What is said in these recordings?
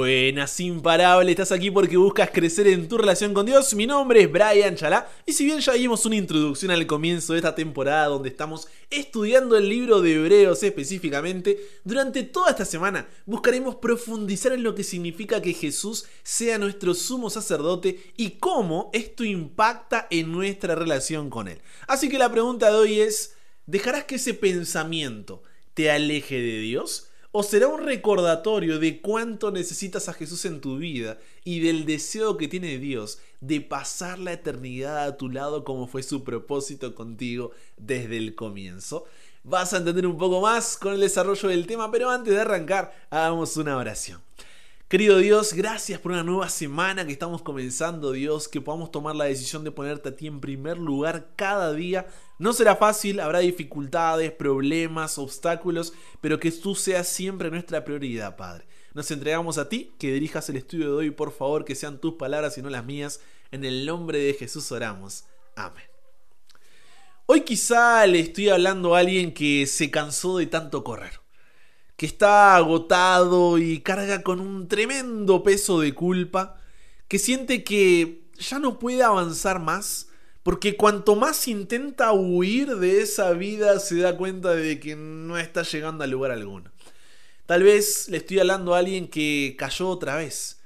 Buenas, imparable, estás aquí porque buscas crecer en tu relación con Dios. Mi nombre es Brian Chalá y si bien ya vimos una introducción al comienzo de esta temporada donde estamos estudiando el libro de Hebreos específicamente, durante toda esta semana buscaremos profundizar en lo que significa que Jesús sea nuestro sumo sacerdote y cómo esto impacta en nuestra relación con Él. Así que la pregunta de hoy es, ¿dejarás que ese pensamiento te aleje de Dios? ¿O será un recordatorio de cuánto necesitas a Jesús en tu vida y del deseo que tiene Dios de pasar la eternidad a tu lado como fue su propósito contigo desde el comienzo? Vas a entender un poco más con el desarrollo del tema, pero antes de arrancar, hagamos una oración. Querido Dios, gracias por una nueva semana que estamos comenzando, Dios, que podamos tomar la decisión de ponerte a ti en primer lugar cada día. No será fácil, habrá dificultades, problemas, obstáculos, pero que tú seas siempre nuestra prioridad, Padre. Nos entregamos a ti, que dirijas el estudio de hoy, por favor, que sean tus palabras y no las mías. En el nombre de Jesús oramos. Amén. Hoy quizá le estoy hablando a alguien que se cansó de tanto correr que está agotado y carga con un tremendo peso de culpa, que siente que ya no puede avanzar más, porque cuanto más intenta huir de esa vida se da cuenta de que no está llegando a lugar alguno. Tal vez le estoy hablando a alguien que cayó otra vez.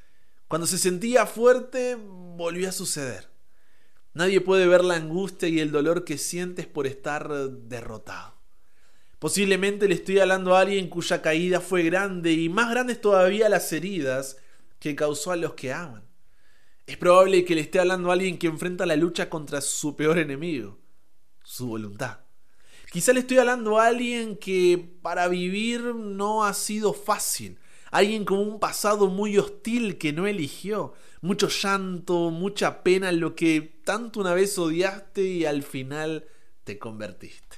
Cuando se sentía fuerte, volvió a suceder. Nadie puede ver la angustia y el dolor que sientes por estar derrotado. Posiblemente le estoy hablando a alguien cuya caída fue grande y más grandes todavía las heridas que causó a los que aman. Es probable que le esté hablando a alguien que enfrenta la lucha contra su peor enemigo, su voluntad. Quizá le estoy hablando a alguien que para vivir no ha sido fácil, alguien con un pasado muy hostil que no eligió, mucho llanto, mucha pena en lo que tanto una vez odiaste y al final te convertiste.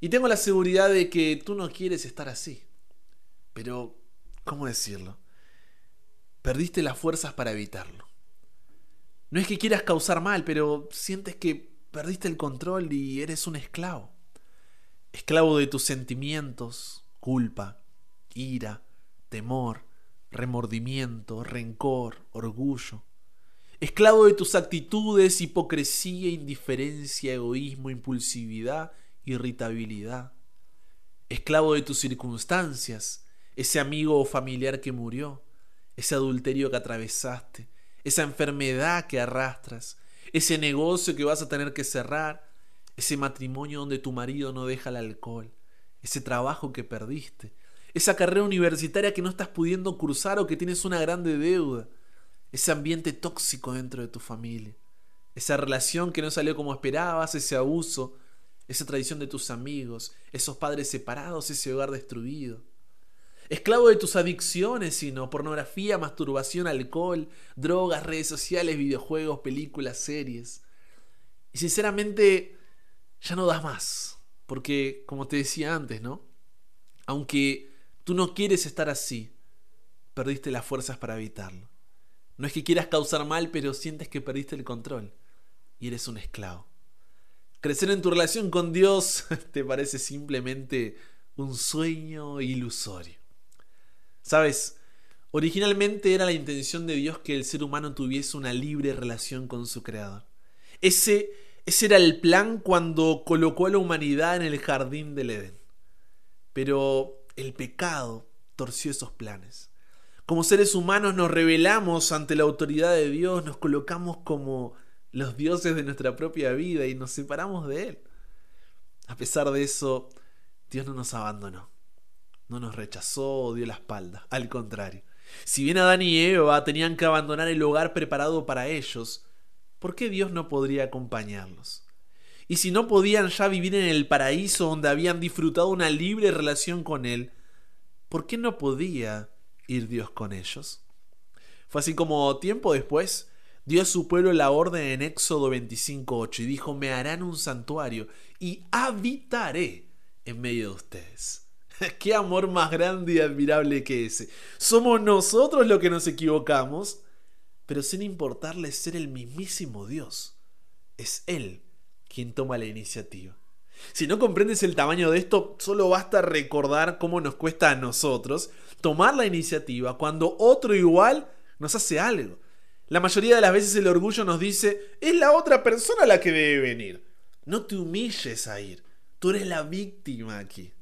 Y tengo la seguridad de que tú no quieres estar así. Pero, ¿cómo decirlo? Perdiste las fuerzas para evitarlo. No es que quieras causar mal, pero sientes que perdiste el control y eres un esclavo. Esclavo de tus sentimientos, culpa, ira, temor, remordimiento, rencor, orgullo. Esclavo de tus actitudes, hipocresía, indiferencia, egoísmo, impulsividad irritabilidad, esclavo de tus circunstancias, ese amigo o familiar que murió, ese adulterio que atravesaste, esa enfermedad que arrastras, ese negocio que vas a tener que cerrar, ese matrimonio donde tu marido no deja el alcohol, ese trabajo que perdiste, esa carrera universitaria que no estás pudiendo cruzar o que tienes una grande deuda, ese ambiente tóxico dentro de tu familia, esa relación que no salió como esperabas, ese abuso, esa tradición de tus amigos, esos padres separados, ese hogar destruido. Esclavo de tus adicciones, sino pornografía, masturbación, alcohol, drogas, redes sociales, videojuegos, películas, series. Y sinceramente, ya no das más. Porque, como te decía antes, ¿no? Aunque tú no quieres estar así, perdiste las fuerzas para evitarlo. No es que quieras causar mal, pero sientes que perdiste el control. Y eres un esclavo. Crecer en tu relación con Dios te parece simplemente un sueño ilusorio. Sabes, originalmente era la intención de Dios que el ser humano tuviese una libre relación con su Creador. Ese, ese era el plan cuando colocó a la humanidad en el jardín del Edén. Pero el pecado torció esos planes. Como seres humanos nos rebelamos ante la autoridad de Dios, nos colocamos como los dioses de nuestra propia vida y nos separamos de Él. A pesar de eso, Dios no nos abandonó, no nos rechazó o dio la espalda, al contrario. Si bien Adán y Eva tenían que abandonar el hogar preparado para ellos, ¿por qué Dios no podría acompañarlos? Y si no podían ya vivir en el paraíso donde habían disfrutado una libre relación con Él, ¿por qué no podía ir Dios con ellos? Fue así como tiempo después, dio a su pueblo la orden en Éxodo 25.8 y dijo, me harán un santuario y habitaré en medio de ustedes. Qué amor más grande y admirable que ese. Somos nosotros los que nos equivocamos, pero sin importarle ser el mismísimo Dios. Es Él quien toma la iniciativa. Si no comprendes el tamaño de esto, solo basta recordar cómo nos cuesta a nosotros tomar la iniciativa cuando otro igual nos hace algo. La mayoría de las veces el orgullo nos dice, es la otra persona la que debe venir. No te humilles a ir. Tú eres la víctima aquí.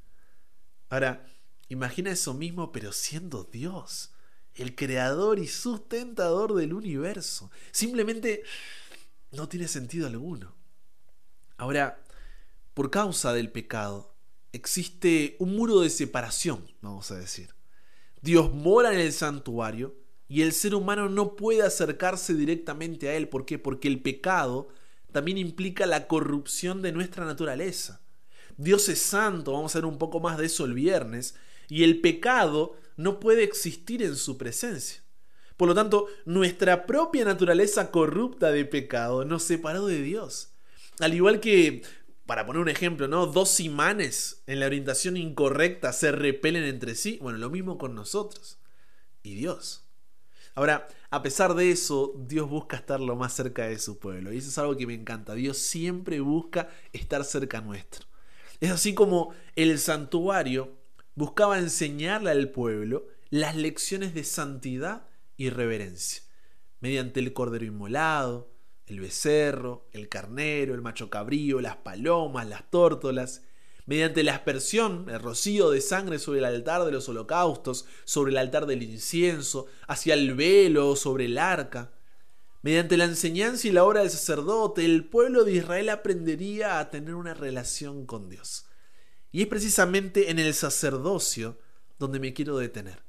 Ahora, imagina eso mismo pero siendo Dios, el creador y sustentador del universo. Simplemente no tiene sentido alguno. Ahora, por causa del pecado, existe un muro de separación, vamos a decir. Dios mora en el santuario y el ser humano no puede acercarse directamente a él. ¿Por qué? Porque el pecado también implica la corrupción de nuestra naturaleza. Dios es santo, vamos a ver un poco más de eso el viernes, y el pecado no puede existir en su presencia. Por lo tanto, nuestra propia naturaleza corrupta de pecado nos separó de Dios. Al igual que, para poner un ejemplo, ¿no? Dos imanes en la orientación incorrecta se repelen entre sí. Bueno, lo mismo con nosotros y Dios. Ahora, a pesar de eso, Dios busca estar lo más cerca de su pueblo. Y eso es algo que me encanta. Dios siempre busca estar cerca nuestro. Es así como el santuario buscaba enseñarle al pueblo las lecciones de santidad y reverencia, mediante el cordero inmolado, el becerro, el carnero, el macho cabrío, las palomas, las tórtolas, mediante la aspersión, el rocío de sangre sobre el altar de los holocaustos, sobre el altar del incienso, hacia el velo, sobre el arca, Mediante la enseñanza y la obra del sacerdote, el pueblo de Israel aprendería a tener una relación con Dios. Y es precisamente en el sacerdocio donde me quiero detener.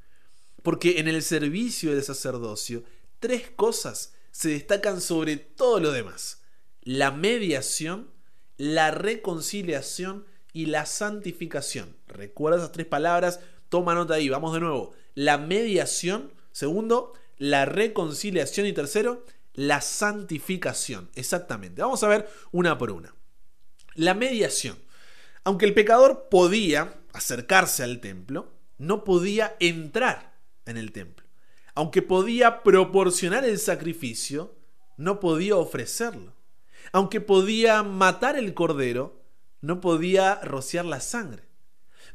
Porque en el servicio del sacerdocio, tres cosas se destacan sobre todo lo demás. La mediación, la reconciliación y la santificación. Recuerda esas tres palabras, toma nota ahí, vamos de nuevo. La mediación, segundo, la reconciliación y tercero, la santificación. Exactamente. Vamos a ver una por una. La mediación. Aunque el pecador podía acercarse al templo, no podía entrar en el templo. Aunque podía proporcionar el sacrificio, no podía ofrecerlo. Aunque podía matar el cordero, no podía rociar la sangre.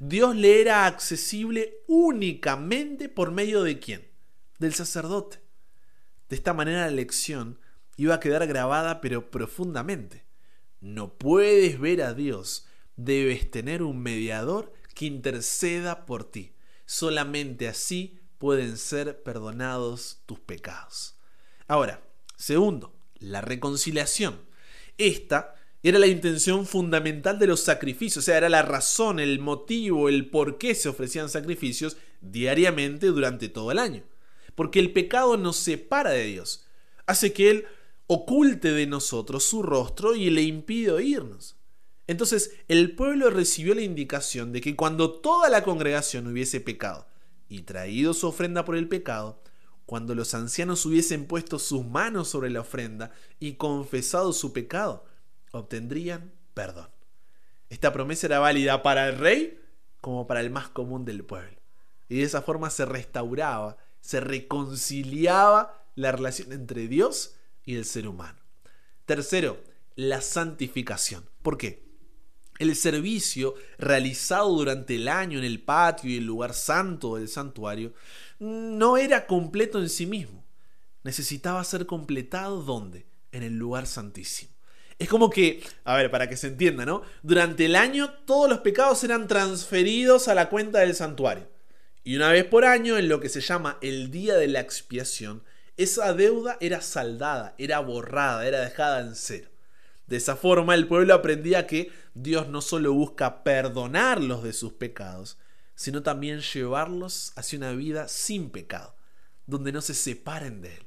Dios le era accesible únicamente por medio de quién? Del sacerdote. De esta manera la lección iba a quedar grabada pero profundamente. No puedes ver a Dios, debes tener un mediador que interceda por ti. Solamente así pueden ser perdonados tus pecados. Ahora, segundo, la reconciliación. Esta era la intención fundamental de los sacrificios, o sea, era la razón, el motivo, el por qué se ofrecían sacrificios diariamente durante todo el año porque el pecado nos separa de Dios, hace que Él oculte de nosotros su rostro y le impide oírnos. Entonces el pueblo recibió la indicación de que cuando toda la congregación hubiese pecado y traído su ofrenda por el pecado, cuando los ancianos hubiesen puesto sus manos sobre la ofrenda y confesado su pecado, obtendrían perdón. Esta promesa era válida para el rey como para el más común del pueblo. Y de esa forma se restauraba se reconciliaba la relación entre Dios y el ser humano. Tercero, la santificación. ¿Por qué? El servicio realizado durante el año en el patio y el lugar santo del santuario no era completo en sí mismo. Necesitaba ser completado ¿dónde? En el lugar santísimo. Es como que, a ver, para que se entienda, ¿no? Durante el año todos los pecados eran transferidos a la cuenta del santuario. Y una vez por año, en lo que se llama el día de la expiación, esa deuda era saldada, era borrada, era dejada en cero. De esa forma el pueblo aprendía que Dios no solo busca perdonarlos de sus pecados, sino también llevarlos hacia una vida sin pecado, donde no se separen de Él.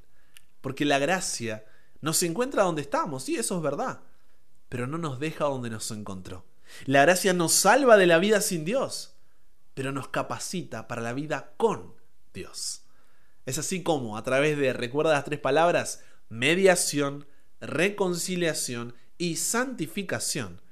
Porque la gracia nos encuentra donde estamos, sí, eso es verdad, pero no nos deja donde nos encontró. La gracia nos salva de la vida sin Dios, pero nos capacita para la vida con Dios. Es así como, a través de, recuerda las tres palabras, mediación, reconciliación y santificación,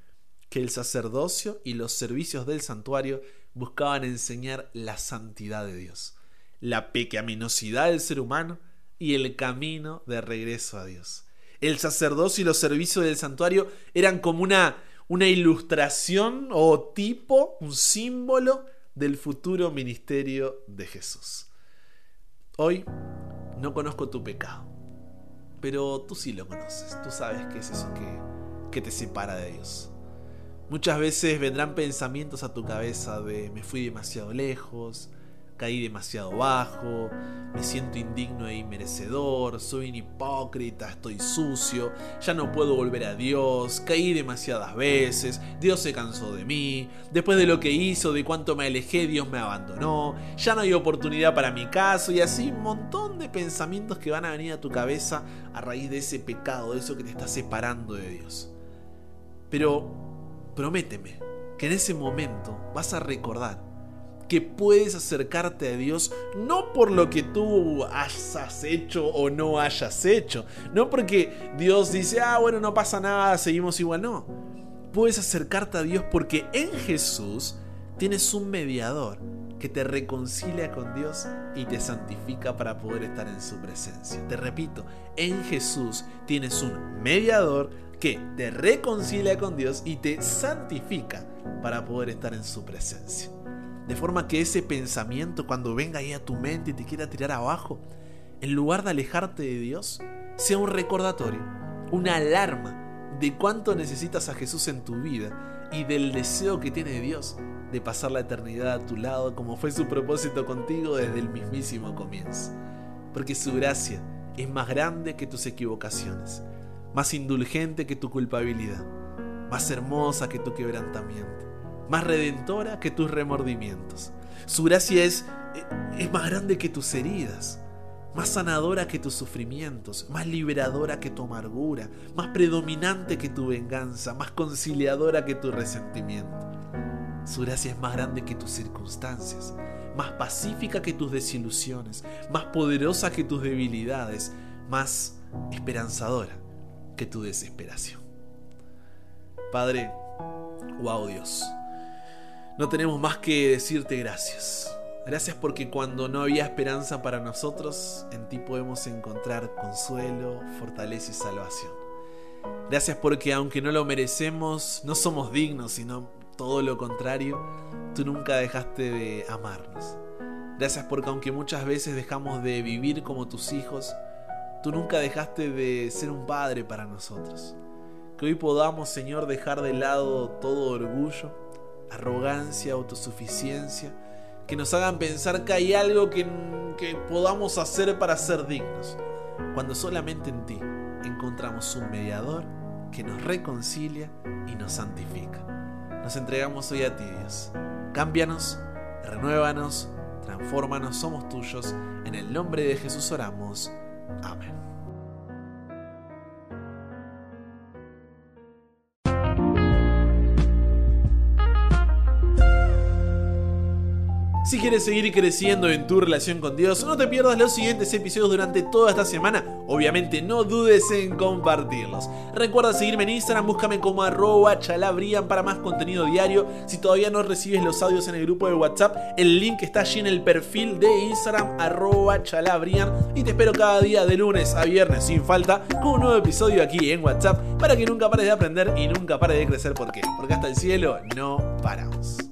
que el sacerdocio y los servicios del santuario buscaban enseñar la santidad de Dios, la pecaminosidad del ser humano y el camino de regreso a Dios. El sacerdocio y los servicios del santuario eran como una, una ilustración o tipo, un símbolo del futuro ministerio de Jesús. Hoy no conozco tu pecado, pero tú sí lo conoces, tú sabes qué es eso que, que te separa de Dios. Muchas veces vendrán pensamientos a tu cabeza de me fui demasiado lejos, caí demasiado bajo, me siento indigno e inmerecedor, soy un hipócrita, estoy sucio, ya no puedo volver a Dios, caí demasiadas veces, Dios se cansó de mí, después de lo que hizo, de cuánto me alejé, Dios me abandonó, ya no hay oportunidad para mi caso y así un montón de pensamientos que van a venir a tu cabeza a raíz de ese pecado, de eso que te está separando de Dios. Pero prométeme que en ese momento vas a recordar que puedes acercarte a Dios no por lo que tú hayas hecho o no hayas hecho, no porque Dios dice, ah, bueno, no pasa nada, seguimos igual, no. Puedes acercarte a Dios porque en Jesús tienes un mediador que te reconcilia con Dios y te santifica para poder estar en su presencia. Te repito, en Jesús tienes un mediador que te reconcilia con Dios y te santifica para poder estar en su presencia. De forma que ese pensamiento cuando venga ahí a tu mente y te quiera tirar abajo, en lugar de alejarte de Dios, sea un recordatorio, una alarma de cuánto necesitas a Jesús en tu vida y del deseo que tiene Dios de pasar la eternidad a tu lado como fue su propósito contigo desde el mismísimo comienzo. Porque su gracia es más grande que tus equivocaciones, más indulgente que tu culpabilidad, más hermosa que tu quebrantamiento más redentora que tus remordimientos. Su gracia es, es más grande que tus heridas, más sanadora que tus sufrimientos, más liberadora que tu amargura, más predominante que tu venganza, más conciliadora que tu resentimiento. Su gracia es más grande que tus circunstancias, más pacífica que tus desilusiones, más poderosa que tus debilidades, más esperanzadora que tu desesperación. Padre, wow Dios, no tenemos más que decirte gracias. Gracias porque cuando no había esperanza para nosotros, en ti podemos encontrar consuelo, fortaleza y salvación. Gracias porque aunque no lo merecemos, no somos dignos, sino todo lo contrario, tú nunca dejaste de amarnos. Gracias porque aunque muchas veces dejamos de vivir como tus hijos, tú nunca dejaste de ser un padre para nosotros. Que hoy podamos, Señor, dejar de lado todo orgullo arrogancia, autosuficiencia, que nos hagan pensar que hay algo que, que podamos hacer para ser dignos, cuando solamente en ti encontramos un mediador que nos reconcilia y nos santifica. Nos entregamos hoy a ti, Dios. Cámbianos, renuévanos, transfórmanos, somos tuyos. En el nombre de Jesús oramos. Amén. Si quieres seguir creciendo en tu relación con Dios, no te pierdas los siguientes episodios durante toda esta semana. Obviamente no dudes en compartirlos. Recuerda seguirme en Instagram, búscame como arroba chalabrian para más contenido diario. Si todavía no recibes los audios en el grupo de WhatsApp, el link está allí en el perfil de Instagram, arroba chalabrian. Y te espero cada día de lunes a viernes sin falta con un nuevo episodio aquí en WhatsApp para que nunca pares de aprender y nunca pares de crecer. ¿Por qué? Porque hasta el cielo no paramos.